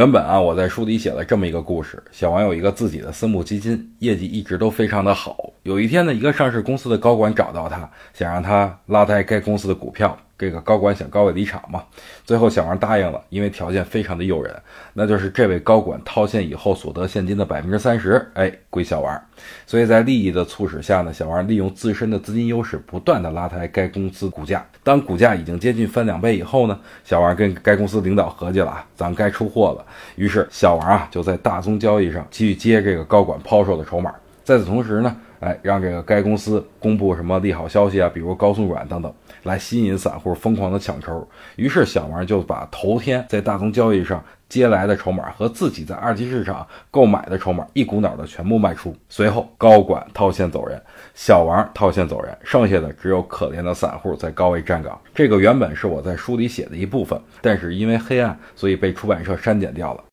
原本啊，我在书里写了这么一个故事：小王有一个自己的私募基金，业绩一直都非常的好。有一天呢，一个上市公司的高管找到他，想让他拉抬该公司的股票。这个高管想高位离场嘛，最后小王答应了，因为条件非常的诱人，那就是这位高管套现以后所得现金的百分之三十，哎，归小王。所以在利益的促使下呢，小王利用自身的资金优势，不断的拉抬该公司股价。当股价已经接近翻两倍以后呢，小王跟该公司领导合计了啊，咱该出货了。于是小王啊就在大宗交易上去接这个高管抛售的筹码。在此同时呢，哎，让这个该公司公布什么利好消息啊，比如高送转等等，来吸引散户疯狂的抢筹。于是小王就把头天在大宗交易上接来的筹码和自己在二级市场购买的筹码一股脑的全部卖出。随后高管套现走人，小王套现走人，剩下的只有可怜的散户在高位站岗。这个原本是我在书里写的一部分，但是因为黑暗，所以被出版社删减掉了。